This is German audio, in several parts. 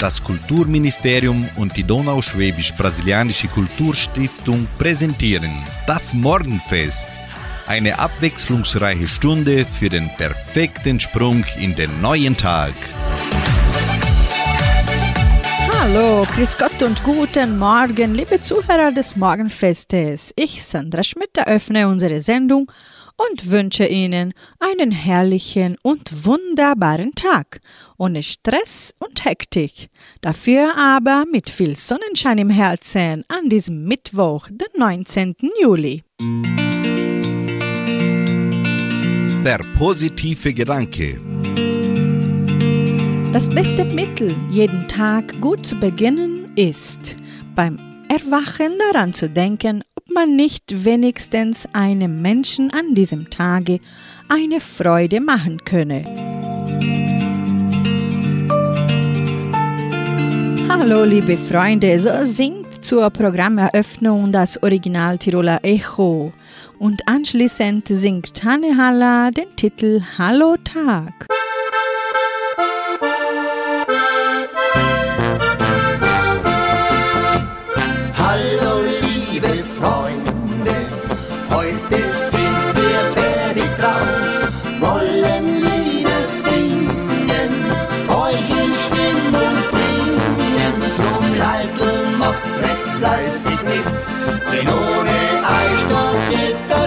Das Kulturministerium und die Donauschwäbisch-Brasilianische Kulturstiftung präsentieren das Morgenfest. Eine abwechslungsreiche Stunde für den perfekten Sprung in den neuen Tag. Hallo, grüß Gott und guten Morgen, liebe Zuhörer des Morgenfestes. Ich, Sandra Schmidt, eröffne unsere Sendung und wünsche Ihnen einen herrlichen und wunderbaren Tag, ohne Stress und Hektik, dafür aber mit viel Sonnenschein im Herzen an diesem Mittwoch, den 19. Juli. Der positive Gedanke. Das beste Mittel, jeden Tag gut zu beginnen, ist beim Erwachen daran zu denken, man nicht wenigstens einem Menschen an diesem Tage eine Freude machen könne. Hallo liebe Freunde, so singt zur Programmeröffnung das Original Tiroler Echo und anschließend singt Hanne Haller den Titel Hallo Tag.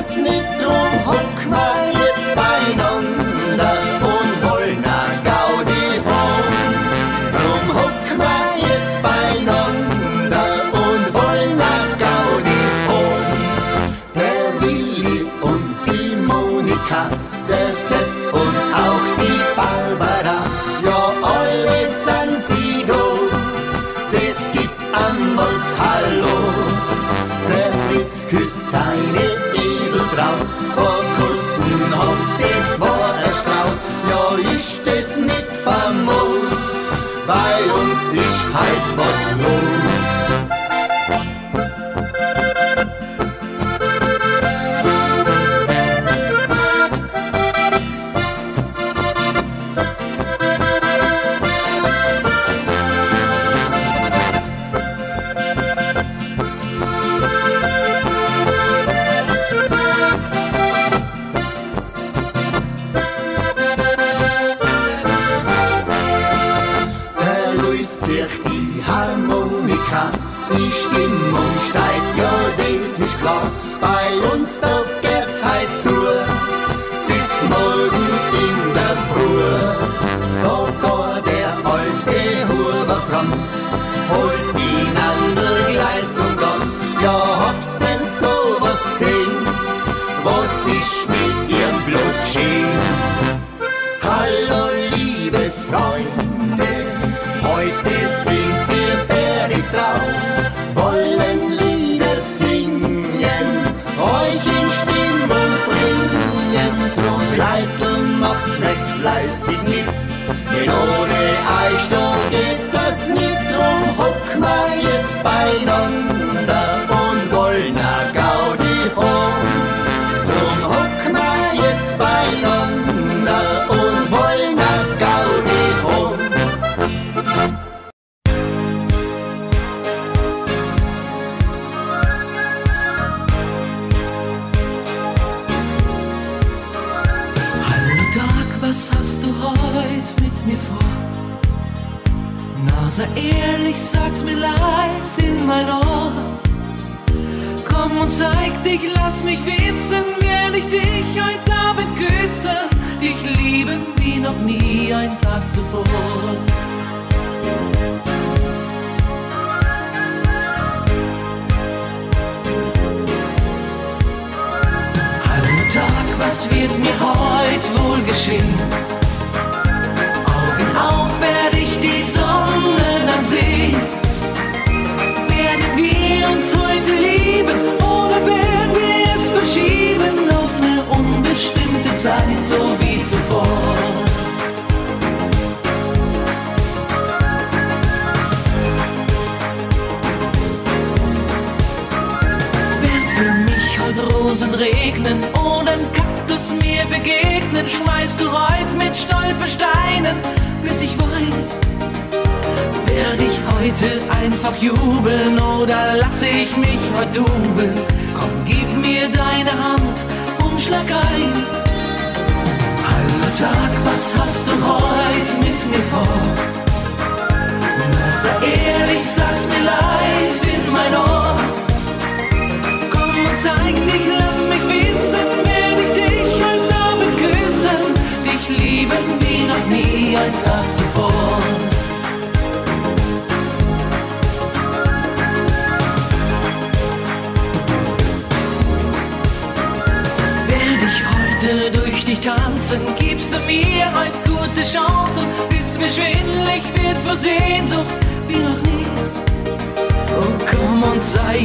snitt om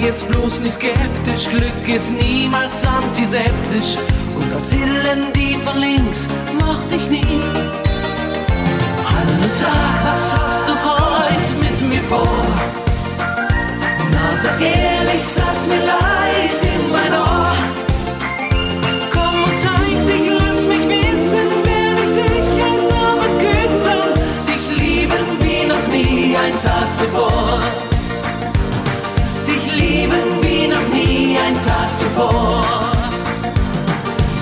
jetzt bloß nicht skeptisch, Glück ist niemals antiseptisch und als Hillen die von links mach dich nie. Hallo Tag, was hast du heute mit mir vor? Na sag ehrlich, sag's mir leis in mein Ohr. Zuvor.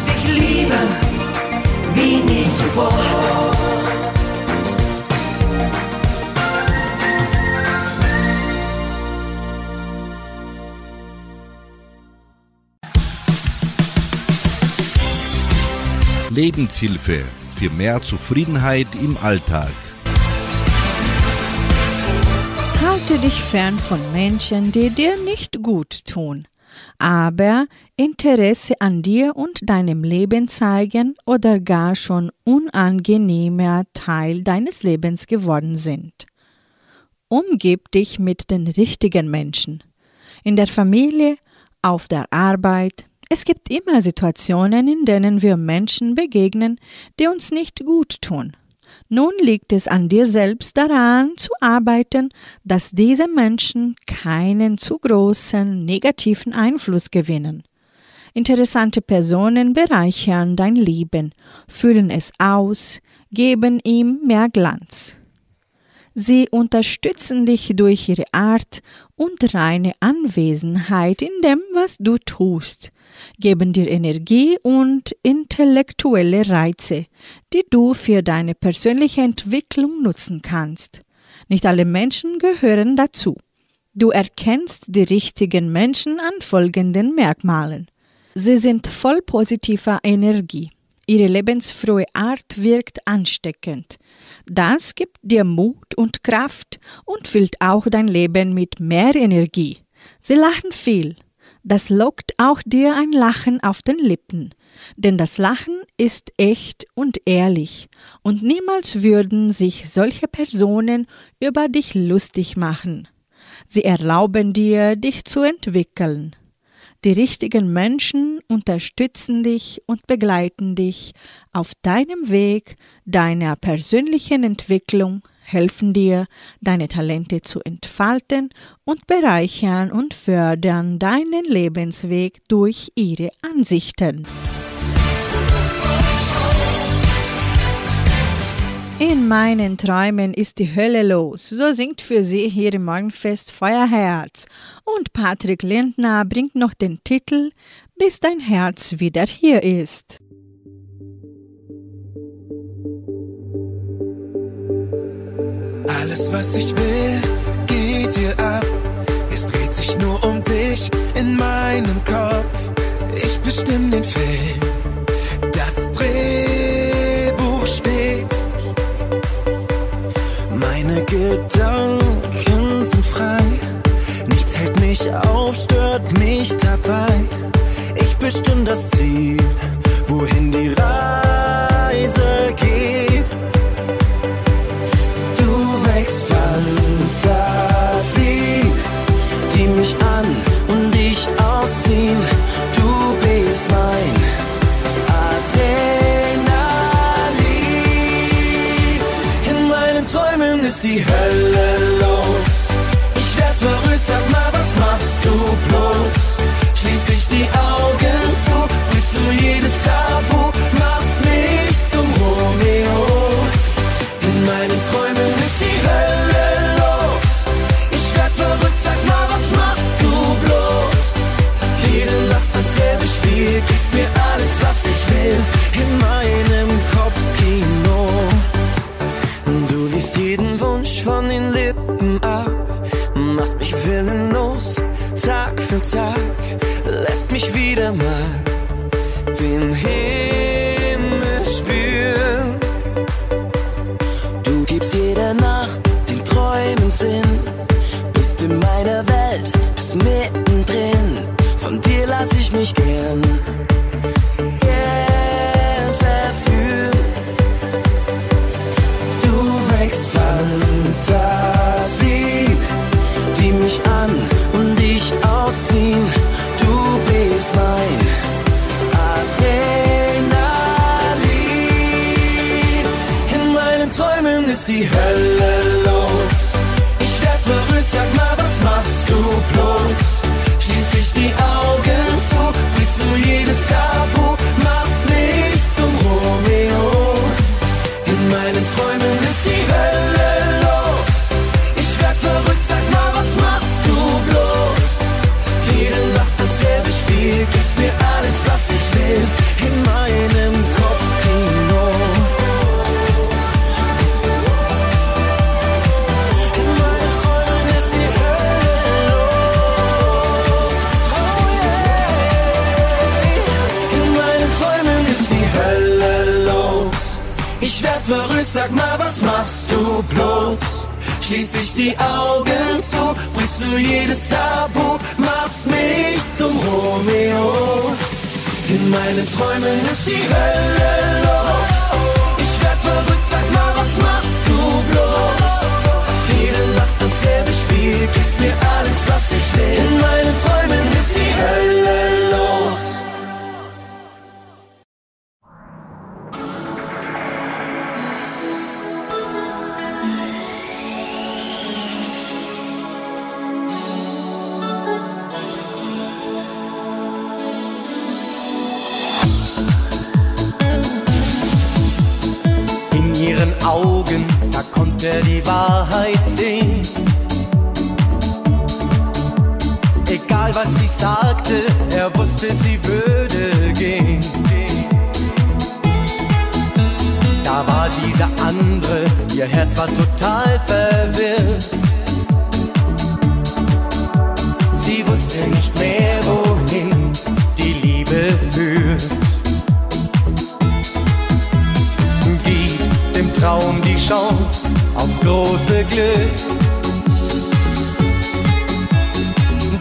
Dich lieben wie nie zuvor. Lebenshilfe für mehr Zufriedenheit im Alltag. Halte dich fern von Menschen, die dir nicht gut tun, aber Interesse an dir und deinem Leben zeigen oder gar schon unangenehmer Teil deines Lebens geworden sind. Umgib dich mit den richtigen Menschen. In der Familie, auf der Arbeit. Es gibt immer Situationen, in denen wir Menschen begegnen, die uns nicht gut tun. Nun liegt es an dir selbst daran zu arbeiten, dass diese Menschen keinen zu großen negativen Einfluss gewinnen. Interessante Personen bereichern dein Leben, füllen es aus, geben ihm mehr Glanz. Sie unterstützen dich durch ihre Art und reine Anwesenheit in dem, was du tust, geben dir Energie und intellektuelle Reize, die du für deine persönliche Entwicklung nutzen kannst. Nicht alle Menschen gehören dazu. Du erkennst die richtigen Menschen an folgenden Merkmalen. Sie sind voll positiver Energie. Ihre lebensfrohe Art wirkt ansteckend. Das gibt dir Mut und Kraft und füllt auch dein Leben mit mehr Energie. Sie lachen viel. Das lockt auch dir ein Lachen auf den Lippen. Denn das Lachen ist echt und ehrlich, und niemals würden sich solche Personen über dich lustig machen. Sie erlauben dir, dich zu entwickeln. Die richtigen Menschen unterstützen dich und begleiten dich auf deinem Weg deiner persönlichen Entwicklung, helfen dir, deine Talente zu entfalten und bereichern und fördern deinen Lebensweg durch ihre Ansichten. In meinen Träumen ist die Hölle los, so singt für Sie hier im Morgenfest Feuerherz. Und Patrick Lindner bringt noch den Titel Bis dein Herz wieder hier ist. Alles, was ich will, geht hier ab. Es dreht sich nur um dich in meinem Kopf. Ich bestimme den Film, das Drehbuch steht. Meine Gedanken sind frei. Nichts hält mich auf, stört mich dabei. Ich bestimme das Ziel, Träumen ist die wieder mal. Den Himmel Träumen ist Schließ ich die Augen zu, brichst du jedes Tabu, machst mich zum Romeo. In meinen Träumen ist die Hölle los. Ich werd verrückt, sag mal, was machst du bloß? Jede Nacht dasselbe Spiel, dieser andere, ihr Herz war total verwirrt. Sie wusste nicht mehr, wohin die Liebe führt. Gib dem Traum die Chance aufs große Glück.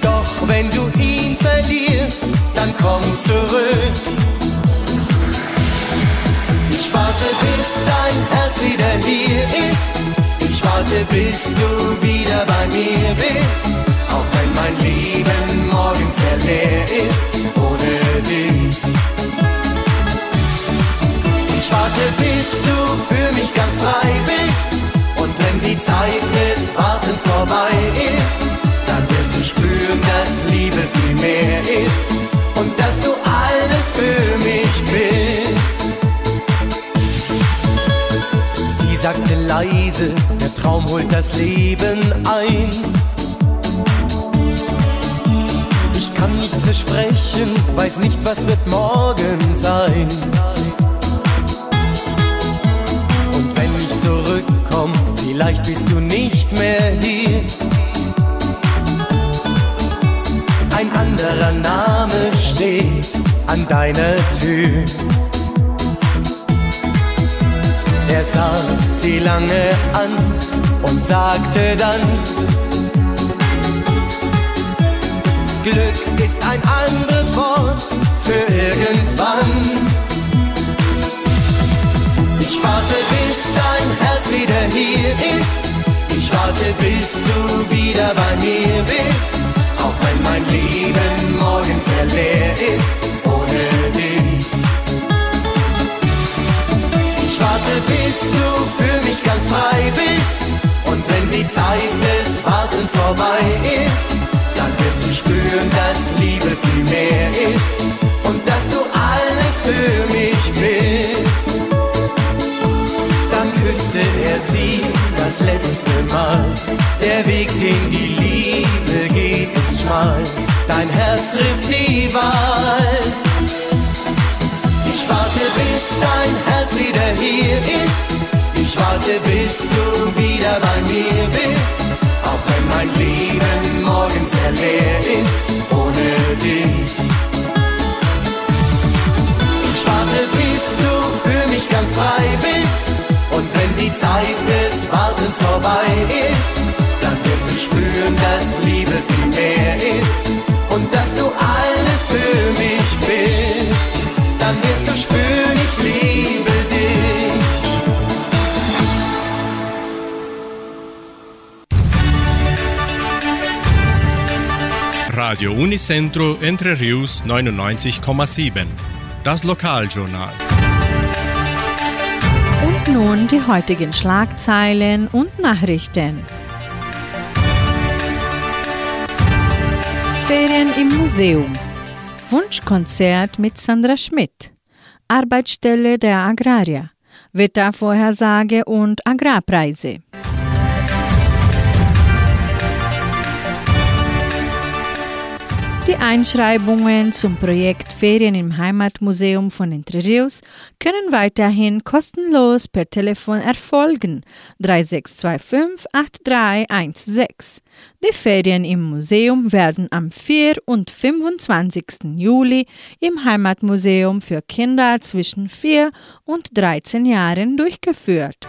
Doch wenn du ihn verlierst, dann komm zurück. Warte, bis dein Herz wieder hier ist. Ich warte, bis du wieder bei mir bist. Auch wenn mein Leben morgen sehr leer ist, ohne dich. Ich warte, bis du für mich ganz frei bist. Und wenn die Zeit des Wartens vorbei ist, dann wirst du spüren, dass Liebe viel mehr ist. Und dass du alles für mich bist. Sagte leise, der Traum holt das Leben ein. Ich kann nichts versprechen, weiß nicht, was wird morgen sein. Und wenn ich zurückkomme, vielleicht bist du nicht mehr hier. Ein anderer Name steht an deiner Tür. Er sah sie lange an und sagte dann, Glück ist ein anderes Wort für irgendwann. Ich warte, bis dein Herz wieder hier ist. Ich warte, bis du wieder bei mir bist. Auch wenn mein Leben frei bist. Und wenn die Zeit des Wartens vorbei ist, dann wirst du spüren, dass Liebe viel mehr ist. Und dass du alles für mich bist. Dann küsste er sie das letzte Mal. Der Weg, den die Liebe geht, ist schmal. Dein Herz trifft die Wahl. Ich warte, bis dein Herz wieder hier ist. Ich warte, bis du wieder bei mir bist, auch wenn mein Leben morgens sehr leer ist ohne dich. Ich warte, bis du für mich ganz frei bist, und wenn die Zeit des Wartens vorbei ist, dann wirst du spüren, dass Liebe viel mehr ist und dass du alles für mich bist. Dann wirst du spüren, ich liebe. Radio Unicentro Entre Rius 99,7. Das Lokaljournal. Und nun die heutigen Schlagzeilen und Nachrichten. Ferien im Museum. Wunschkonzert mit Sandra Schmidt. Arbeitsstelle der Agrarier. Wettervorhersage und Agrarpreise. Die Einschreibungen zum Projekt Ferien im Heimatmuseum von Entre Rios können weiterhin kostenlos per Telefon erfolgen 3625 8316. Die Ferien im Museum werden am 4. und 25. Juli im Heimatmuseum für Kinder zwischen 4 und 13 Jahren durchgeführt.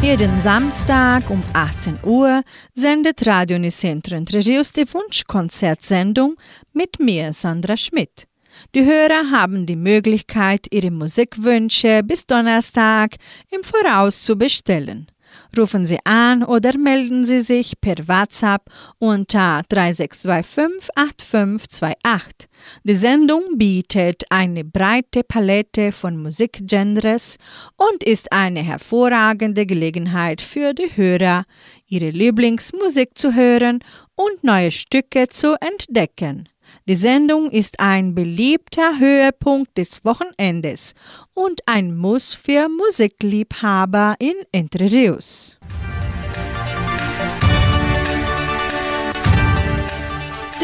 Jeden Samstag um 18 Uhr sendet Radio Nicentro Entre die Wunschkonzertsendung mit mir, Sandra Schmidt. Die Hörer haben die Möglichkeit, ihre Musikwünsche bis Donnerstag im Voraus zu bestellen. Rufen Sie an oder melden Sie sich per WhatsApp unter 3625 8528. Die Sendung bietet eine breite Palette von Musikgenres und ist eine hervorragende Gelegenheit für die Hörer, ihre Lieblingsmusik zu hören und neue Stücke zu entdecken. Die Sendung ist ein beliebter Höhepunkt des Wochenendes und ein Muss für Musikliebhaber in Entre Rios.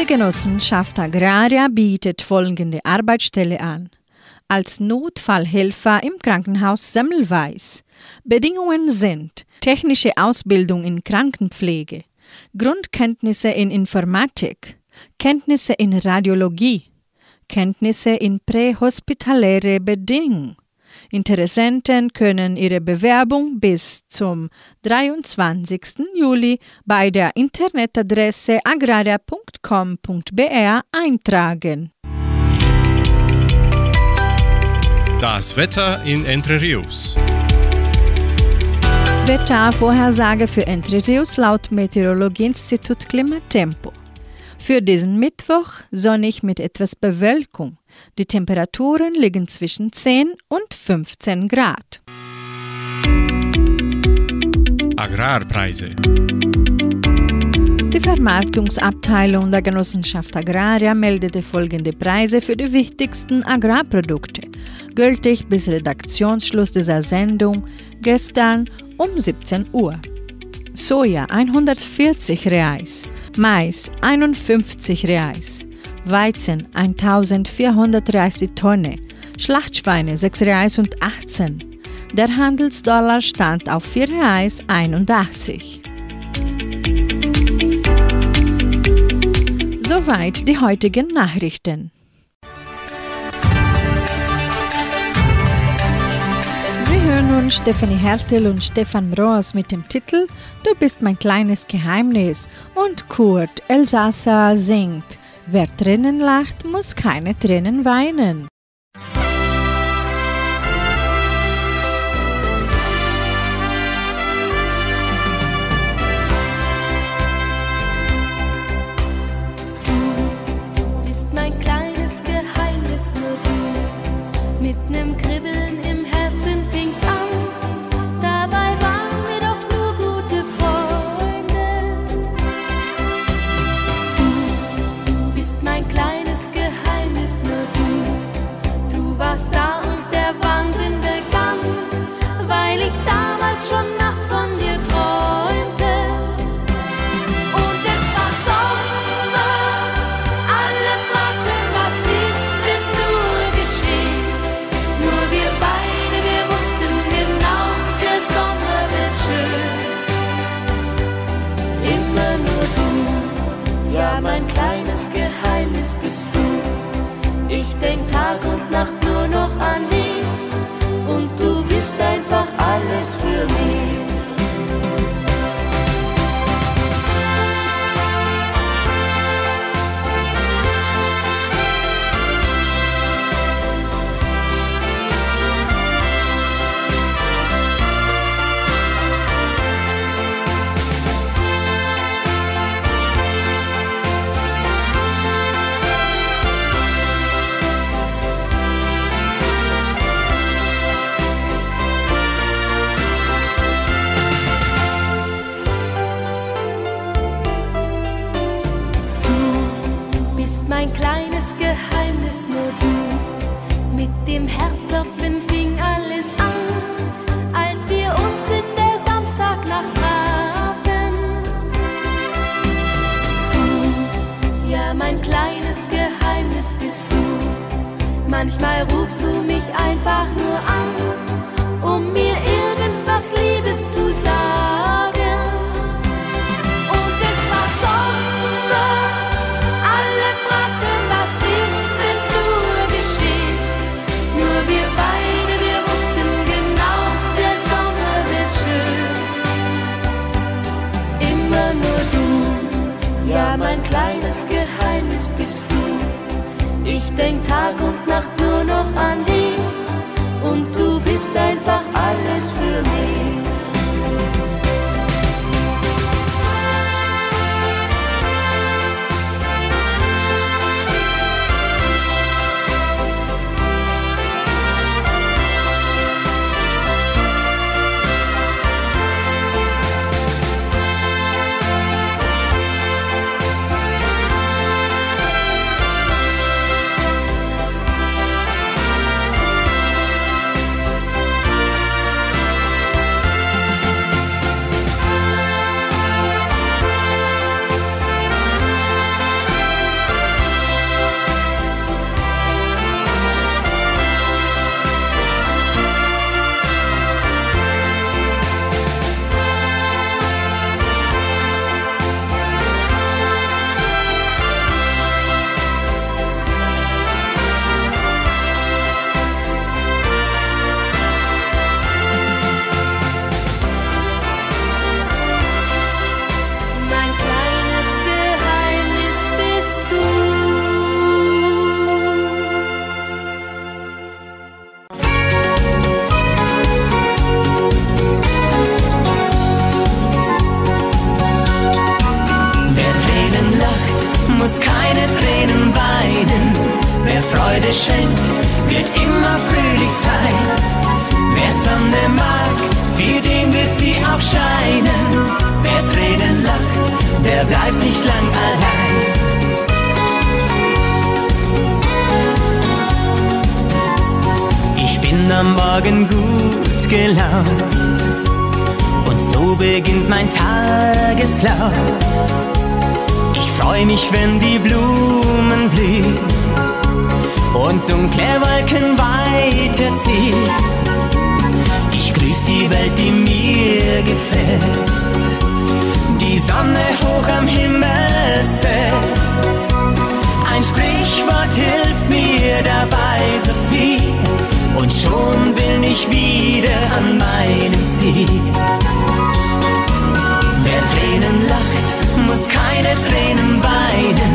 Die Genossenschaft Agraria bietet folgende Arbeitsstelle an. Als Notfallhelfer im Krankenhaus Semmelweis. Bedingungen sind technische Ausbildung in Krankenpflege, Grundkenntnisse in Informatik, Kenntnisse in Radiologie, Kenntnisse in prähospitaläre Bedingungen. Interessenten können ihre Bewerbung bis zum 23. Juli bei der Internetadresse agraria.com.br eintragen. Das Wetter in Entre Rios. Wettervorhersage für Entre Rios laut Meteorologieinstitut Klimatempo. Für diesen Mittwoch sonnig mit etwas Bewölkung. Die Temperaturen liegen zwischen 10 und 15 Grad. Agrarpreise. Die Vermarktungsabteilung der Genossenschaft Agraria meldete folgende Preise für die wichtigsten Agrarprodukte, gültig bis Redaktionsschluss dieser Sendung gestern um 17 Uhr. Soja 140 Reais, Mais 51 Reais, Weizen 1430 Tonne, Schlachtschweine 6 Reais und 18. Der Handelsdollar stand auf 4 Reais 81. Soweit die heutigen Nachrichten. Nun Stefanie Hertel und Stefan Roos mit dem Titel Du bist mein kleines Geheimnis und Kurt Elsasser singt Wer Tränen lacht, muss keine Tränen weinen. astronaut. Manchmal rufst du mich einfach nur an, um mir irgendwas Liebes zu sagen. Und es war Sommer, alle fragten, was ist denn nur geschehen? Nur wir beide, wir wussten genau, der Sommer wird schön. Immer nur du, ja, mein kleines. Ich denk Tag und Nacht nur noch an dich. Und du bist einfach am Morgen gut gelaunt und so beginnt mein Tageslauf. Ich freu mich, wenn die Blumen blühen und dunkle Wolken weiterziehen. Ich grüß die Welt, die mir gefällt. Die Sonne hoch am Himmel set. Ein Sprichwort hilft mir dabei so viel und schon bin ich wieder an meinem Ziel. Wer Tränen lacht, muss keine Tränen weinen.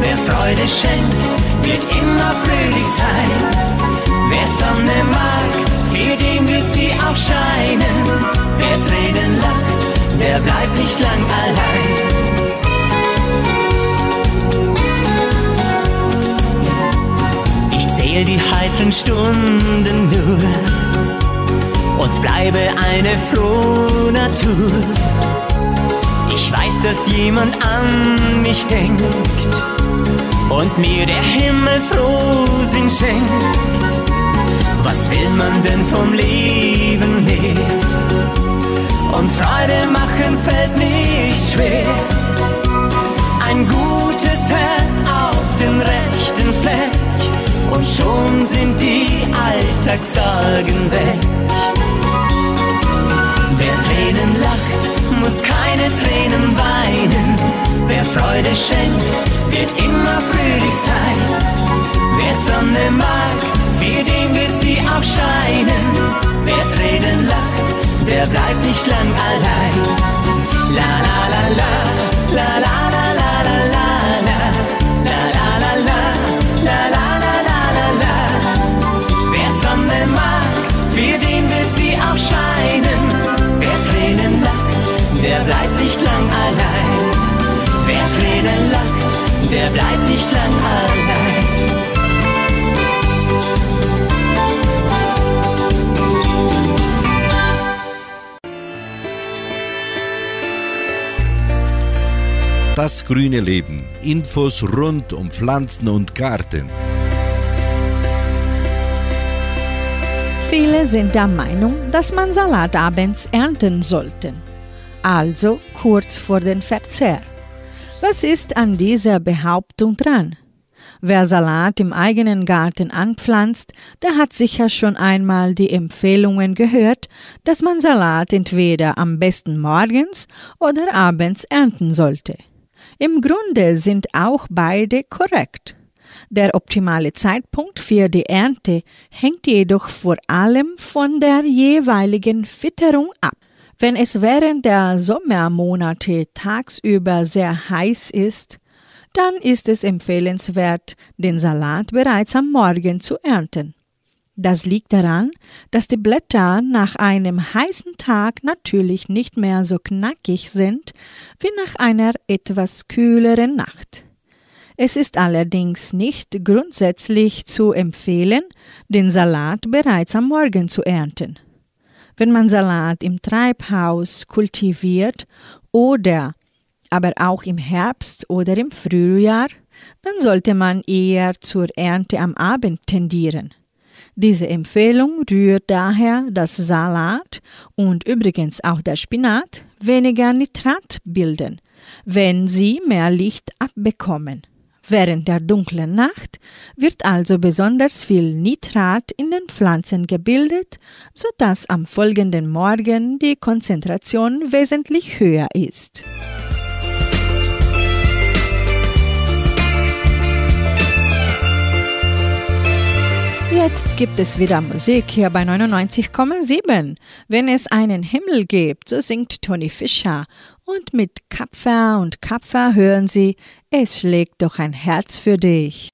Wer Freude schenkt, wird immer fröhlich sein. Wer Sonne mag, für den wird sie auch scheinen. Wer Tränen lacht, der bleibt nicht lang allein. Zähl die heiteren Stunden nur und bleibe eine frohe Natur. Ich weiß, dass jemand an mich denkt und mir der Himmel Frohsinn schenkt. Was will man denn vom Leben mehr? Und Freude machen fällt nicht schwer. Ein gutes Herz auf den rechten Fleck und schon sind die Alltagssorgen weg. Wer Tränen lacht, muss keine Tränen weinen. Wer Freude schenkt, wird immer fröhlich sein. Wer Sonne mag, für den wird sie auch scheinen. Wer Tränen lacht, der bleibt nicht lang allein. La la la la, la la la der bleibt nicht lang allein. Das grüne Leben. Infos rund um Pflanzen und Garten. Viele sind der Meinung, dass man Salat abends ernten sollte, also kurz vor dem Verzehr. Was ist an dieser Behauptung dran? Wer Salat im eigenen Garten anpflanzt, der hat sicher schon einmal die Empfehlungen gehört, dass man Salat entweder am besten morgens oder abends ernten sollte. Im Grunde sind auch beide korrekt. Der optimale Zeitpunkt für die Ernte hängt jedoch vor allem von der jeweiligen Fütterung ab. Wenn es während der Sommermonate tagsüber sehr heiß ist, dann ist es empfehlenswert, den Salat bereits am Morgen zu ernten. Das liegt daran, dass die Blätter nach einem heißen Tag natürlich nicht mehr so knackig sind wie nach einer etwas kühleren Nacht. Es ist allerdings nicht grundsätzlich zu empfehlen, den Salat bereits am Morgen zu ernten. Wenn man Salat im Treibhaus kultiviert oder aber auch im Herbst oder im Frühjahr, dann sollte man eher zur Ernte am Abend tendieren. Diese Empfehlung rührt daher, dass Salat und übrigens auch der Spinat weniger Nitrat bilden, wenn sie mehr Licht abbekommen. Während der dunklen Nacht wird also besonders viel Nitrat in den Pflanzen gebildet, sodass am folgenden Morgen die Konzentration wesentlich höher ist. Jetzt gibt es wieder Musik hier bei 99,7. Wenn es einen Himmel gibt, so singt Tony Fischer. Und mit Kapfer und Kapfer hören Sie, es schlägt doch ein Herz für dich.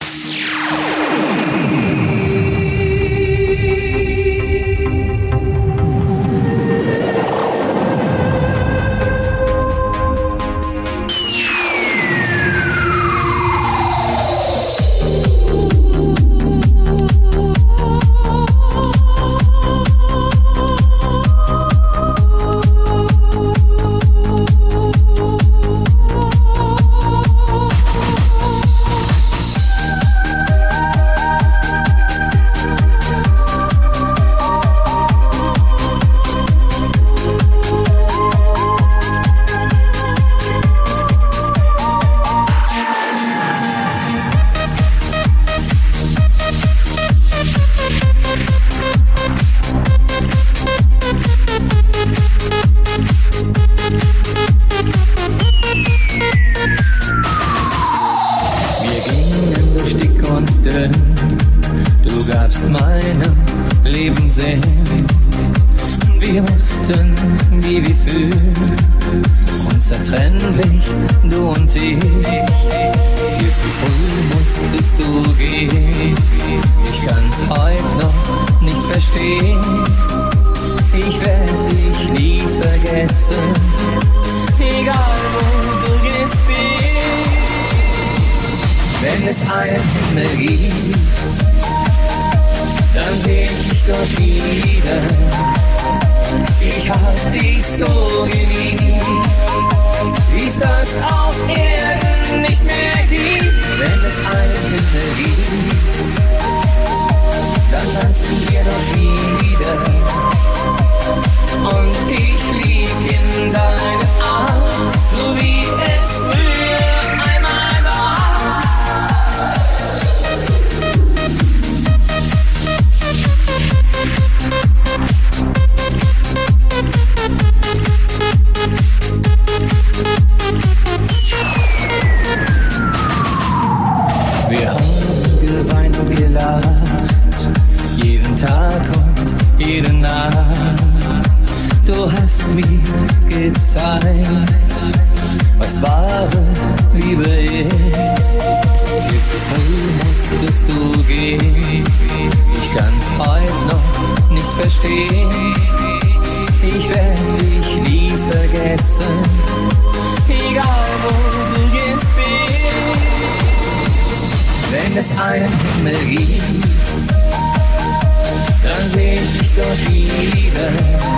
flüchtig und dünn. Du gabst meinem Leben Sinn. Wir wussten, wie wir fühlen. Unzertrennlich, du und ich. Viel zu früh musstest du gehen. Ich kann's heute noch nicht verstehen. Ich werde dich nie vergessen. Egal wo. Wenn es einen Himmel gibt, dann seh ich dort wieder. Ich hab dich so geliebt, wie's das auf Erden nicht mehr gibt. Wenn es einen Himmel gibt, dann tanzen wir dort wieder. Und ich lieg in deinen Armen, so wie es früher ein Himmel gibt, dann seh ich dich dort wieder.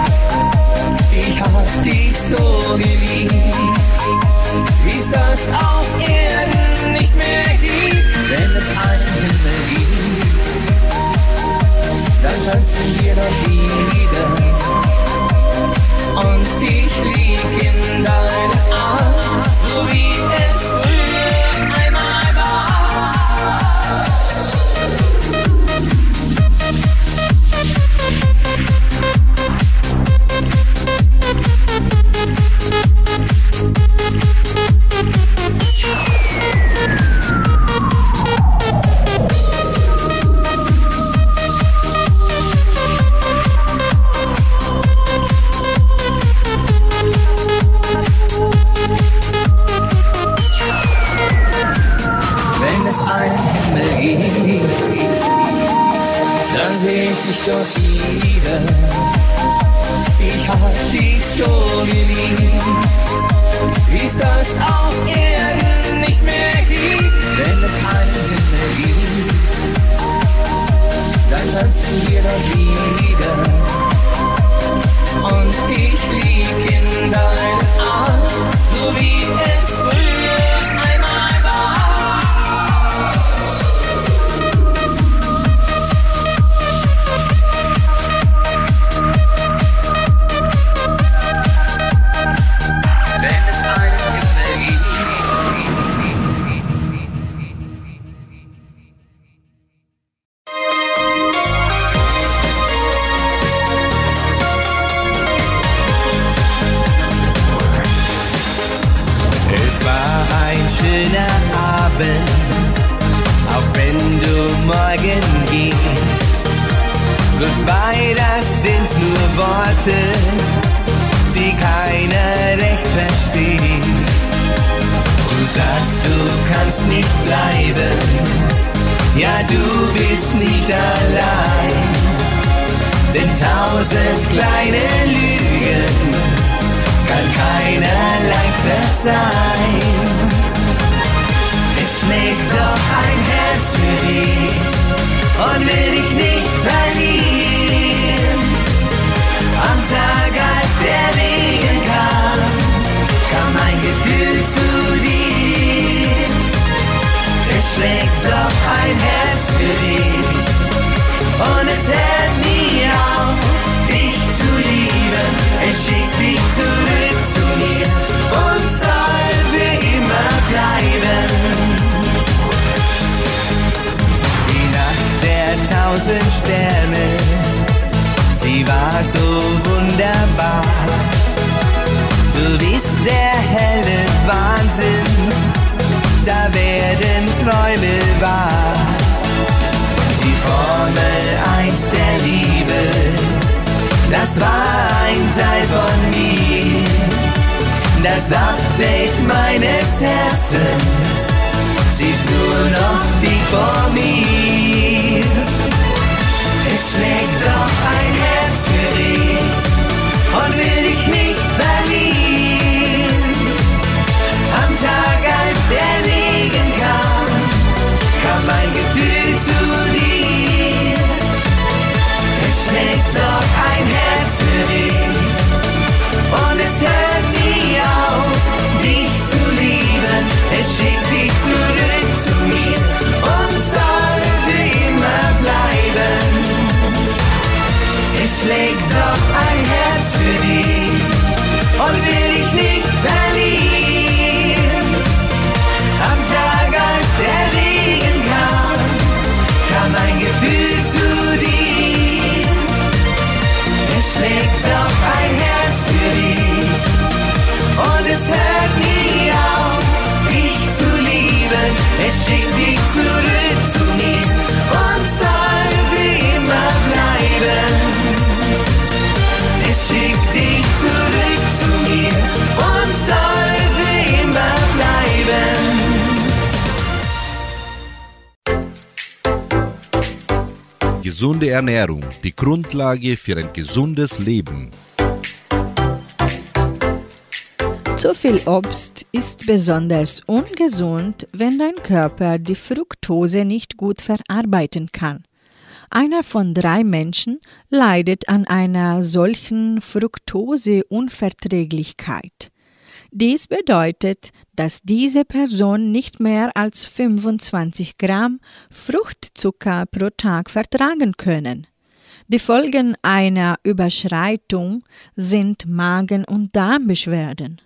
Worte, die keiner recht versteht. Du sagst, du kannst nicht bleiben, ja, du bist nicht allein. Denn tausend kleine Lügen kann keiner leicht verzeihen. Es schlägt doch ein Herz für dich und will dich nicht verlieren. Als der Regen kam, kam ein Gefühl zu dir. Es schlägt doch ein Herz für dich und es hört nie auf, dich zu lieben. Es schickt dich zurück zu mir und soll für immer bleiben. Die Nacht der tausend Sterne, sie war so wunderbar. Du bist der helle Wahnsinn, da werden Träume wahr. Die Formel 1 der Liebe, das war ein Teil von mir. Das Update meines Herzens sieht nur noch dich vor mir. Es schlägt doch ein Herz Gesunde Ernährung, die Grundlage für ein gesundes Leben. Zu viel Obst ist besonders ungesund, wenn dein Körper die Fructose nicht gut verarbeiten kann. Einer von drei Menschen leidet an einer solchen Fructoseunverträglichkeit. Dies bedeutet, dass diese Person nicht mehr als 25 Gramm Fruchtzucker pro Tag vertragen können. Die Folgen einer Überschreitung sind Magen- und Darmbeschwerden.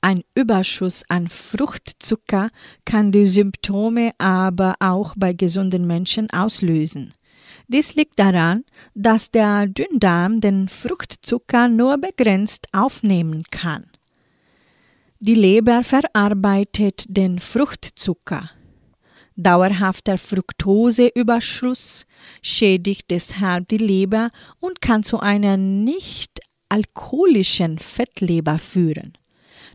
Ein Überschuss an Fruchtzucker kann die Symptome aber auch bei gesunden Menschen auslösen. Dies liegt daran, dass der Dünndarm den Fruchtzucker nur begrenzt aufnehmen kann. Die Leber verarbeitet den Fruchtzucker. Dauerhafter Fructoseüberschuss schädigt deshalb die Leber und kann zu einer nicht alkoholischen Fettleber führen.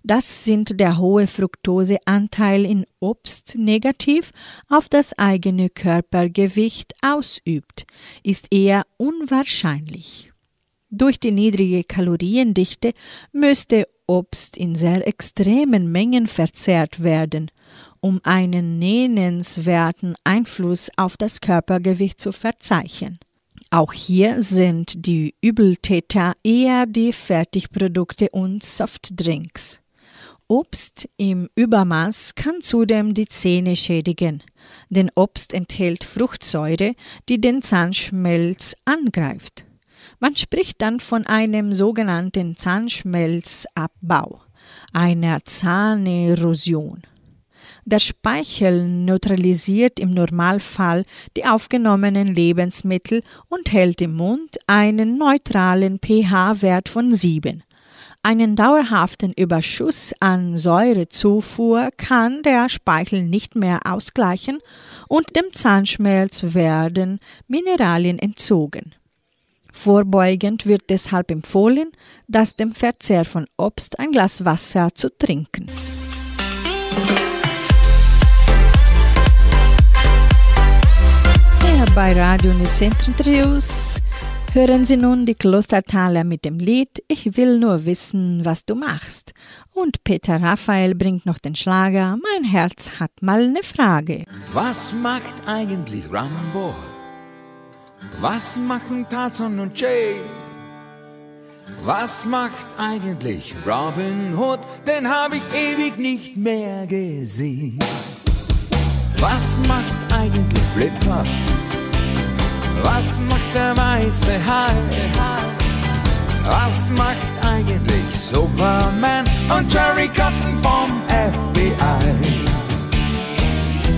Das sind der hohe Fructoseanteil in Obst negativ auf das eigene Körpergewicht ausübt, ist eher unwahrscheinlich. Durch die niedrige Kaloriendichte müsste Obst in sehr extremen Mengen verzehrt werden, um einen nennenswerten Einfluss auf das Körpergewicht zu verzeichnen. Auch hier sind die Übeltäter eher die Fertigprodukte und Softdrinks. Obst im Übermaß kann zudem die Zähne schädigen, denn Obst enthält Fruchtsäure, die den Zahnschmelz angreift. Man spricht dann von einem sogenannten Zahnschmelzabbau, einer Zahnerosion. Der Speichel neutralisiert im Normalfall die aufgenommenen Lebensmittel und hält im Mund einen neutralen pH-Wert von 7. Einen dauerhaften Überschuss an Säurezufuhr kann der Speichel nicht mehr ausgleichen und dem Zahnschmelz werden Mineralien entzogen. Vorbeugend wird deshalb empfohlen, dass dem Verzehr von Obst ein Glas Wasser zu trinken. bei Radio Nicentrum Trios hören Sie nun die Klostertaler mit dem Lied Ich will nur wissen, was du machst. Und Peter Raphael bringt noch den Schlager Mein Herz hat mal eine Frage. Was macht eigentlich Rambo? Was machen Tarzan und Jay? Was macht eigentlich Robin Hood? Den hab ich ewig nicht mehr gesehen. Was macht eigentlich Flipper? Was macht der weiße Hai? Was macht eigentlich Superman und Jerry Cotton vom FBI?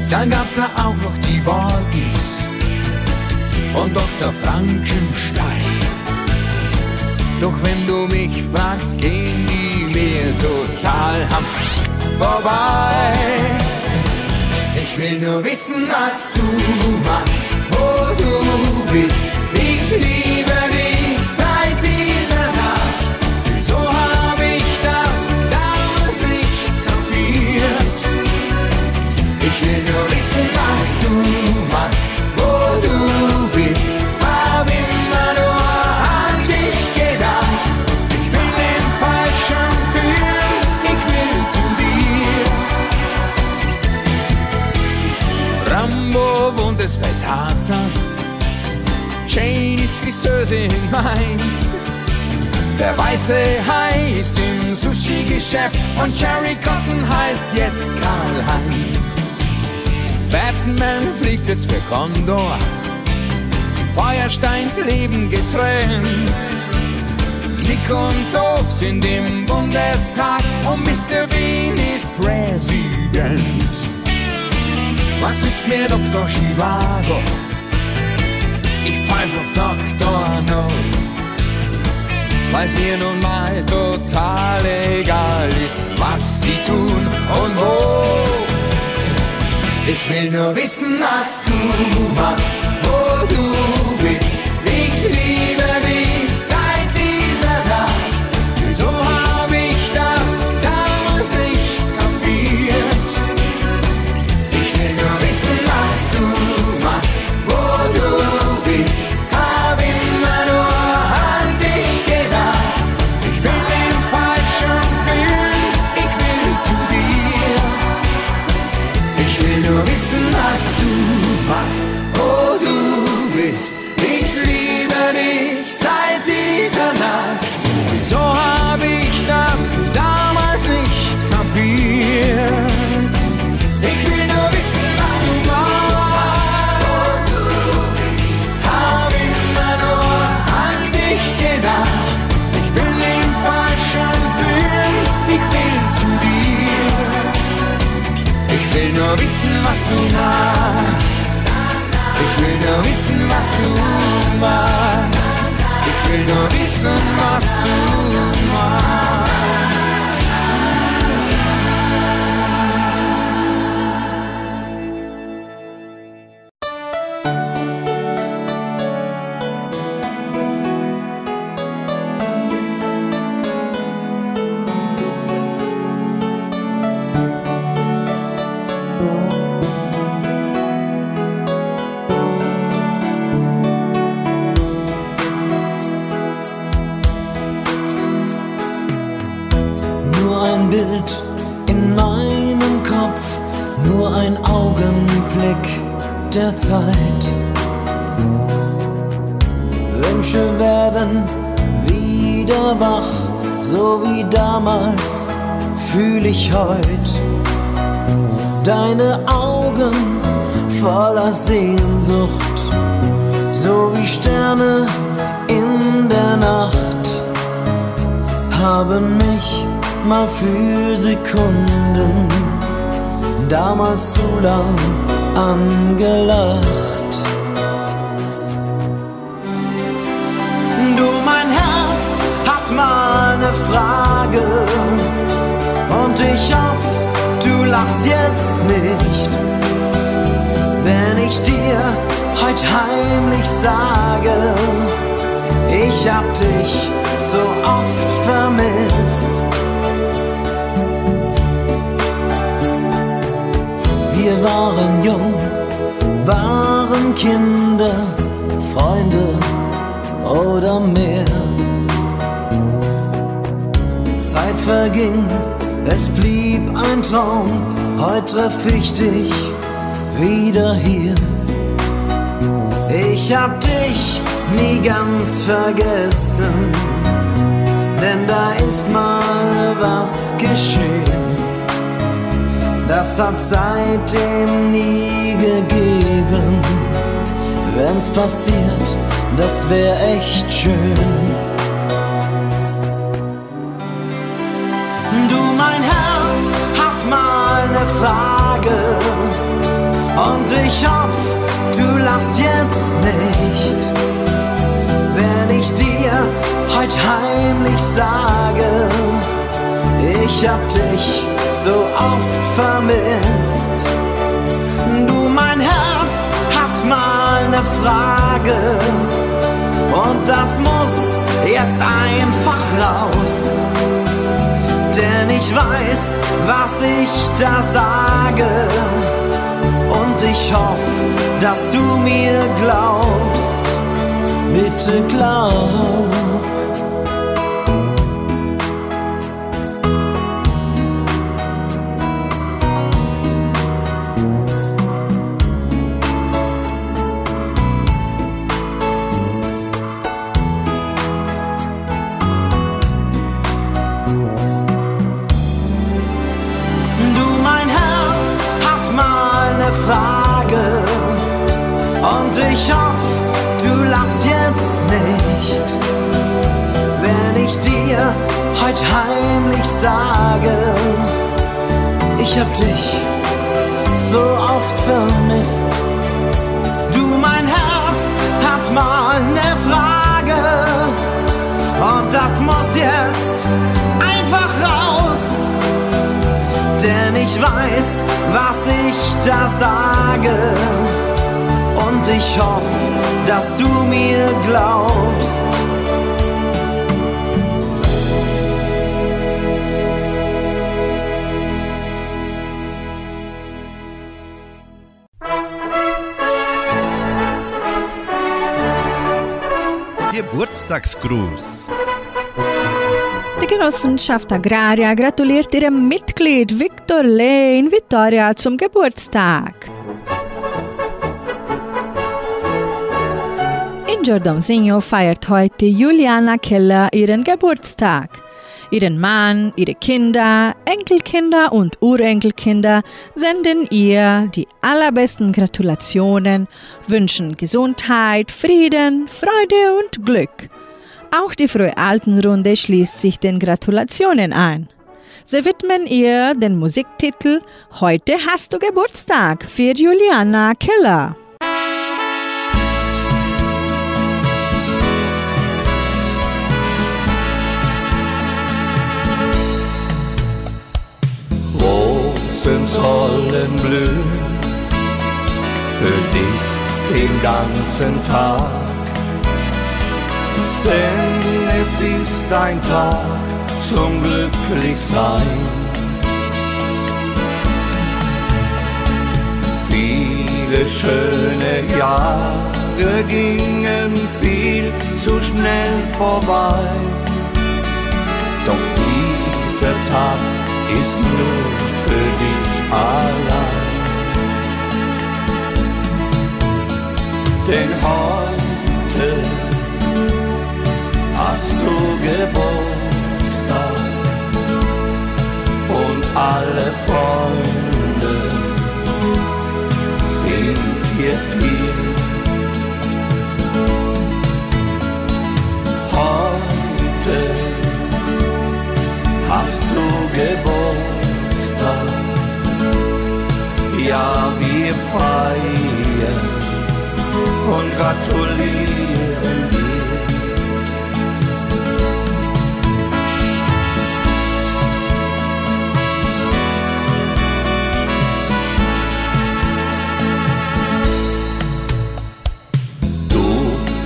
Dann gab's da auch noch die Waltons und Dr. Frankenstein. Doch wenn du mich fragst, gehen die mir total am vorbei. Ich will nur wissen, was du machst wo du bist. Ich liebe Tarzan. Jane ist Friseuse in Mainz. Der weiße Hai ist im Sushi-Geschäft und Jerry Cotton heißt jetzt Karl-Heinz. Batman fliegt jetzt für Condor. Die Feuersteins leben getrennt. Nick und Doof sind im Bundestag und Mr. Bean ist Präsident. Was nützt mir Dr. Chivago? Ich pfeif auf Dr. No. Weil's mir nun mal total egal ist, was die tun und wo. Ich will nur wissen, was du machst, wo du du machst. Ich will nur wissen, was du machst. Ich will nur wissen, was du Augenblick der Zeit. Wünsche werden wieder wach, so wie damals fühl ich heut. Deine Augen voller Sehnsucht, so wie Sterne in der Nacht, haben mich mal für Sekunden damals zu lang angelacht. Du, mein Herz hat mal eine Frage und ich hoffe, du lachst jetzt nicht, wenn ich dir heute heimlich sage, ich hab dich so oft vermisst. Wir waren jung, waren Kinder, Freunde oder mehr. Zeit verging, es blieb ein Traum, heute treff ich dich wieder hier. Ich hab dich nie ganz vergessen, denn da ist mal was geschehen. Das hat seitdem nie gegeben. Wenn's passiert, das wär echt schön. Du, mein Herz hat mal ne Frage und ich hoffe, du lachst jetzt nicht, wenn ich dir heute heimlich sage, ich hab dich so oft vermisst. Du, mein Herz hat mal ne Frage und das muss jetzt einfach raus. Denn ich weiß, was ich da sage und ich hoffe, dass du mir glaubst. Bitte glaub. Heute heimlich sage, ich hab dich so oft vermisst. Du, mein Herz hat mal ne Frage und das muss jetzt einfach raus. Denn ich weiß, was ich da sage. Und ich hoffe, dass du mir glaubst. Geburtstagsgruß. Die Genossenschaft Agraria gratuliert ihrem Mitglied Victor Lane Vittoria zum Geburtstag. In Giordãozinho feiert heute Juliana Keller ihren Geburtstag. Ihren Mann, ihre Kinder, Enkelkinder und Urenkelkinder senden ihr die allerbesten Gratulationen, wünschen Gesundheit, Frieden, Freude und Glück. Auch die Frühe Altenrunde schließt sich den Gratulationen ein. Sie widmen ihr den Musiktitel Heute hast du Geburtstag für Juliana Keller. Rosen sollen blühen für dich den ganzen Tag. Denn es ist ein Tag zum Glücklichsein. Viele schöne Jahre gingen viel zu schnell vorbei. Doch dieser Tag ist nur für dich allein. Denn heute hast du Geburtstag und alle Freunde sind jetzt hier. Wir feiern und gratulieren dir.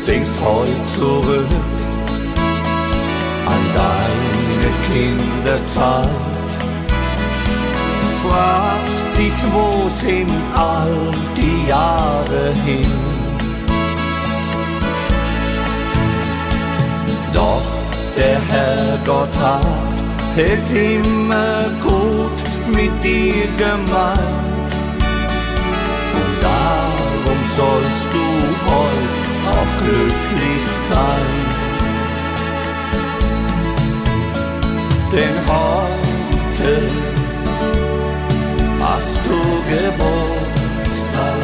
denkst heute zurück an deine Kinderzeit. Fragst dich, wo sind all die Jahre hin? Doch der Herrgott hat es immer gut mit dir gemeint. Und darum sollst du heute auch glücklich sein. Denn heute Geburtstag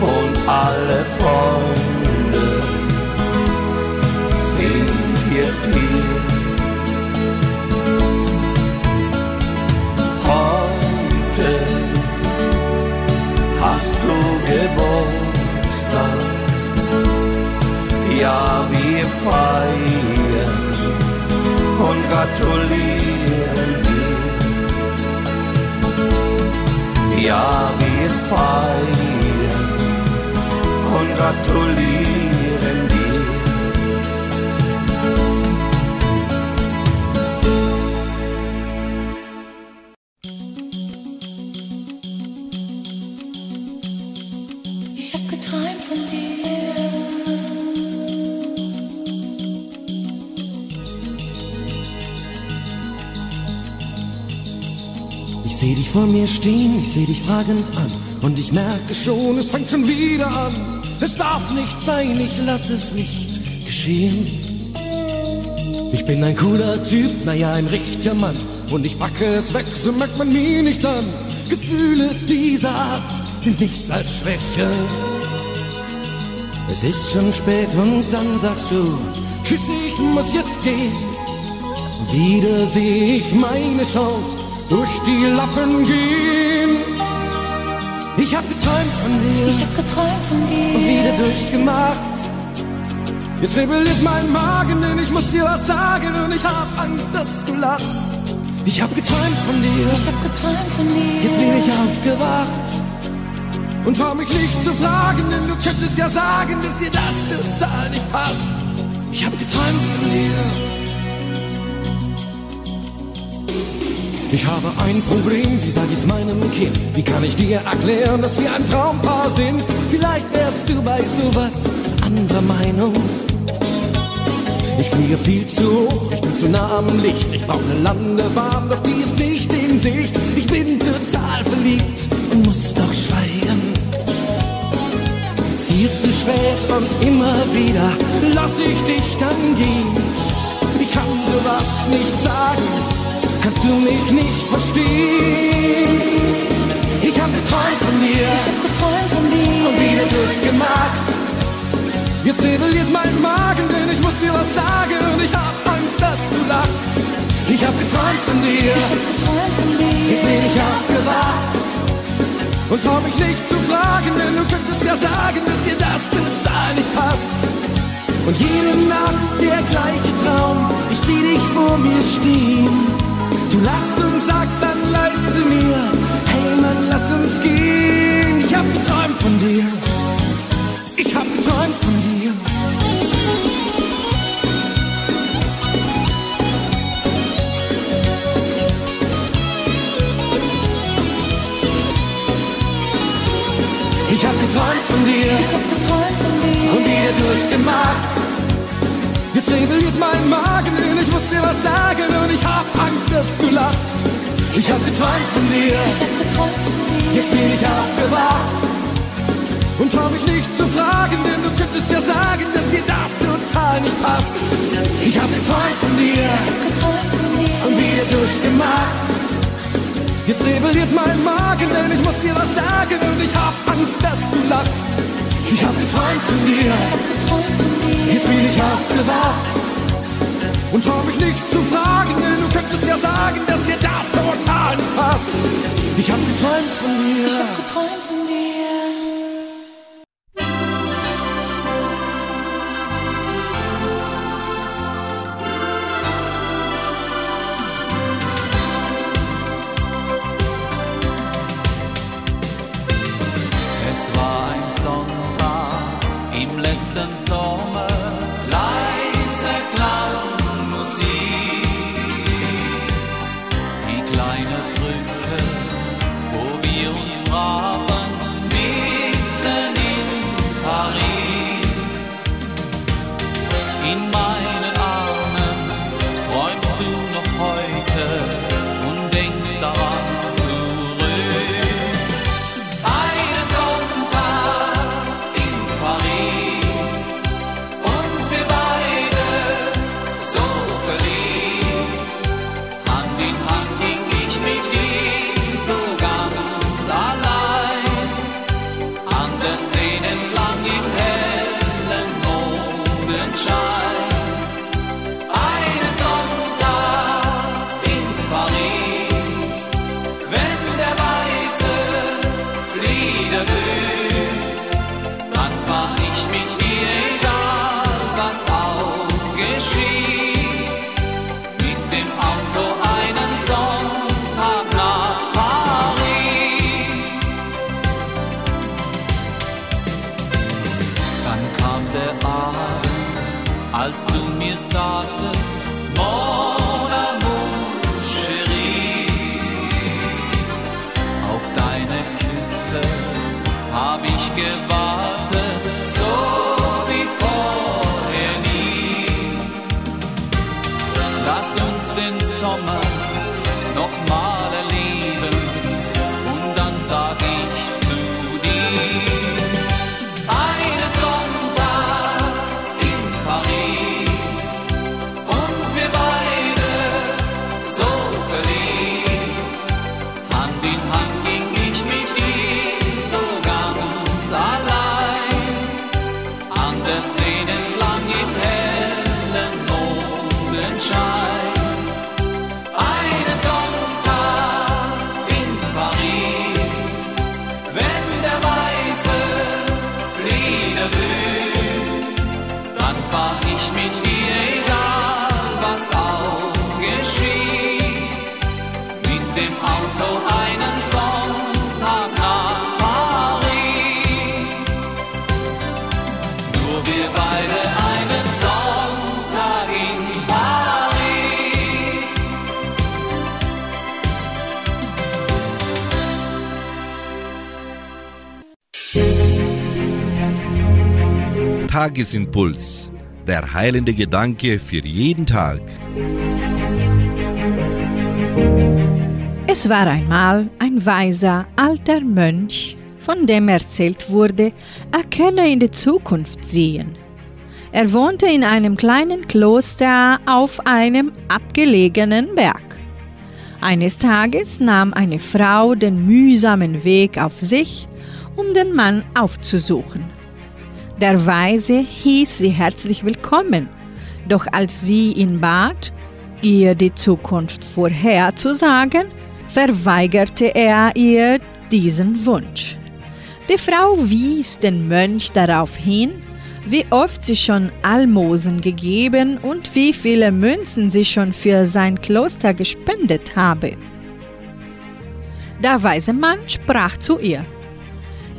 und alle Freunde sind jetzt hier. Heute hast du Geburtstag, ja wir feiern und gratulieren dir. djavi fajr Kontra tulli vor mir stehen, ich seh dich fragend an und ich merke schon, es fängt schon wieder an. Es darf nicht sein, ich lass es nicht geschehen. Ich bin ein cooler Typ, naja, ein richtiger Mann und ich packe es weg, so merkt man mir nicht an. Gefühle dieser Art sind nichts als Schwäche. Es ist schon spät und dann sagst du, tschüss, ich muss jetzt gehen. Wieder sehe ich meine Chance durch die Lappen gehen. Ich hab geträumt von dir Ich hab geträumt von dir. und wieder durchgemacht. Jetzt rebelliert mein Magen, denn ich muss dir was sagen und ich hab Angst, dass du lachst. Ich hab geträumt von dir, Ich hab geträumt von dir. jetzt bin ich aufgewacht. Und trau mich nicht zu fragen, denn du könntest ja sagen, dass dir das total nicht passt. Ich hab geträumt von dir. Ich habe ein Problem, wie sag ich's meinem Kind? Wie kann ich dir erklären, dass wir ein Traumpaar sind? Vielleicht wärst du bei sowas anderer Meinung. Ich fliege viel zu hoch, ich bin zu nah am Licht. Ich brauch eine Landebahn, doch die ist nicht in Sicht. Ich bin total verliebt und muss doch schweigen. Viel zu spät und immer wieder lass ich dich dann gehen. Ich kann sowas nicht sagen, kannst du mich nicht verstehen. Ich hab geträumt von dir Ich hab geträumt von dir. und wieder durchgemacht. Jetzt rebelliert mein Magen, denn ich muss dir was sagen und ich hab Angst, dass du lachst. Ich hab geträumt von dir, Ich hab geträumt von dir. jetzt bin ich aufgewacht. Und trau mich nicht zu fragen, denn du könntest ja sagen, dass dir das total nicht passt. Und jede Nacht der gleiche Traum, ich sieh dich vor mir stehen. Du lachst und sagst dann leise mir, hey Mann, lass uns gehen. Ich hab geträumt von dir, ich hab geträumt von dir. Ich hab geträumt von dir Ich hab geträumt von dir. und wieder durchgemacht. Jetzt rebelliert mein Magen, denn ich muss dir was sagen und ich hab Angst, dass du Ich hab geträumt von dir, jetzt bin ich aufgewacht. Und trau mich nicht zu fragen, denn du könntest ja sagen, dass dir das total nicht passt. Ich hab geträumt von dir, und wieder durchgemacht. Jetzt rebelliert mein Magen, denn ich muss dir was sagen und ich hab Angst, dass du lachst. Ich hab geträumt von dir, jetzt bin ich aufgewacht. Und trau mich nicht zu fragen, denn du könntest ja sagen, dass dir das total nicht passt. Ich hab geträumt von dir. Tagesimpuls. Der heilende Gedanke für jeden Tag. Es war einmal ein weiser alter Mönch, von dem erzählt wurde, er könne in die Zukunft sehen. Er wohnte in einem kleinen Kloster auf einem abgelegenen Berg. Eines Tages nahm eine Frau den mühsamen Weg auf sich, um den Mann aufzusuchen. Der Weise hieß sie herzlich willkommen, doch als sie ihn bat, ihr die Zukunft vorherzusagen, verweigerte er ihr diesen Wunsch. Die Frau wies den Mönch darauf hin, wie oft sie schon Almosen gegeben und wie viele Münzen sie schon für sein Kloster gespendet habe. Der weise Mann sprach zu ihr,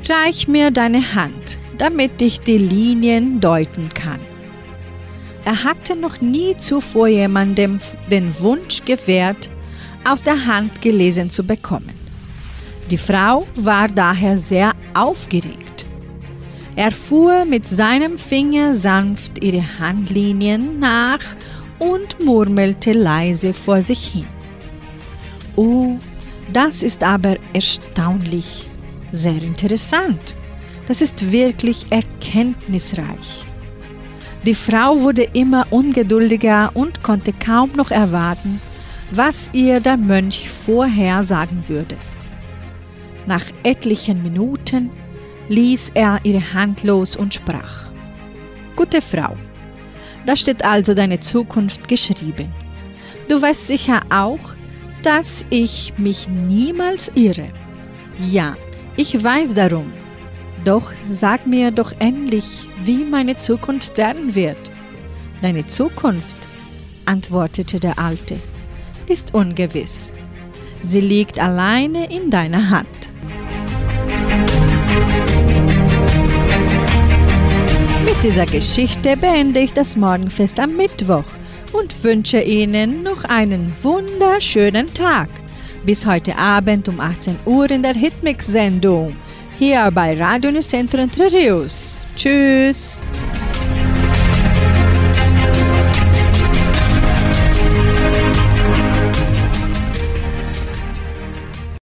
Reich mir deine Hand, damit ich die Linien deuten kann. Er hatte noch nie zuvor jemandem den Wunsch gewährt, aus der Hand gelesen zu bekommen. Die Frau war daher sehr aufgeregt. Er fuhr mit seinem Finger sanft ihre Handlinien nach und murmelte leise vor sich hin. O Das ist aber erstaunlich, sehr interessant. Das ist wirklich erkenntnisreich. Die Frau wurde immer ungeduldiger und konnte kaum noch erwarten, was ihr der Mönch vorher sagen würde. Nach etlichen Minuten ließ er ihre Hand los und sprach. Gute Frau, da steht also deine Zukunft geschrieben. Du weißt sicher auch, dass ich mich niemals irre. Ja, ich weiß darum. Doch sag mir doch endlich, wie meine Zukunft werden wird. Deine Zukunft, antwortete der Alte, ist ungewiss. Sie liegt alleine in deiner Hand. Mit dieser Geschichte beende ich das Morgenfest am Mittwoch und wünsche Ihnen noch einen wunderschönen Tag. Bis heute Abend um 18 Uhr in der Hitmix-Sendung hier bei Radio Nicentro Entre Rios. Tschüss!